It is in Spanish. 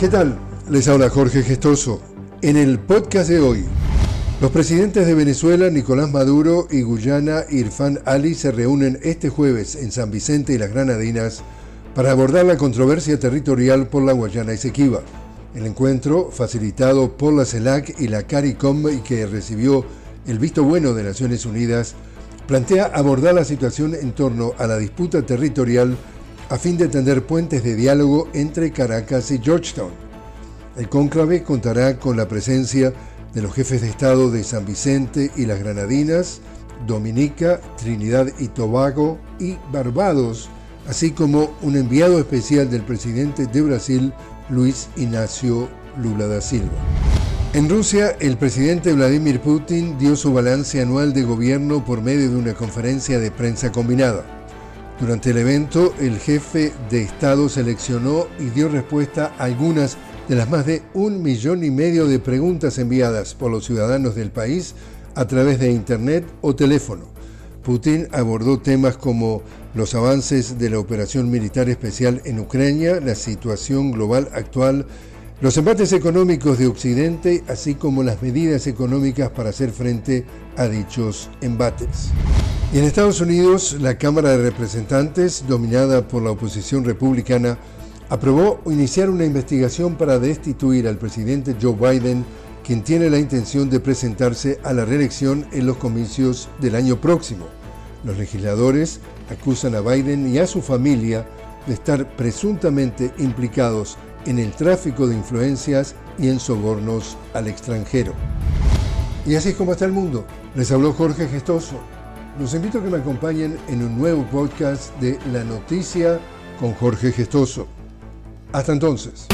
¿Qué tal? Les habla Jorge Gestoso. En el podcast de hoy, los presidentes de Venezuela, Nicolás Maduro y Guyana, Irfan Ali, se reúnen este jueves en San Vicente y las Granadinas para abordar la controversia territorial por la Guayana Esequiba. El encuentro, facilitado por la CELAC y la CARICOM y que recibió el visto bueno de Naciones Unidas, plantea abordar la situación en torno a la disputa territorial a fin de tender puentes de diálogo entre Caracas y Georgetown. El cónclave contará con la presencia de los jefes de Estado de San Vicente y las Granadinas, Dominica, Trinidad y Tobago y Barbados, así como un enviado especial del presidente de Brasil, Luis Ignacio Lula da Silva. En Rusia, el presidente Vladimir Putin dio su balance anual de gobierno por medio de una conferencia de prensa combinada. Durante el evento, el jefe de Estado seleccionó y dio respuesta a algunas de las más de un millón y medio de preguntas enviadas por los ciudadanos del país a través de Internet o teléfono. Putin abordó temas como los avances de la operación militar especial en Ucrania, la situación global actual, los embates económicos de Occidente, así como las medidas económicas para hacer frente a dichos embates. Y en Estados Unidos, la Cámara de Representantes, dominada por la oposición republicana, aprobó iniciar una investigación para destituir al presidente Joe Biden, quien tiene la intención de presentarse a la reelección en los comicios del año próximo. Los legisladores acusan a Biden y a su familia de estar presuntamente implicados en el tráfico de influencias y en sobornos al extranjero. Y así es como está el mundo. Les habló Jorge Gestoso. Los invito a que me acompañen en un nuevo podcast de La Noticia con Jorge Gestoso. Hasta entonces.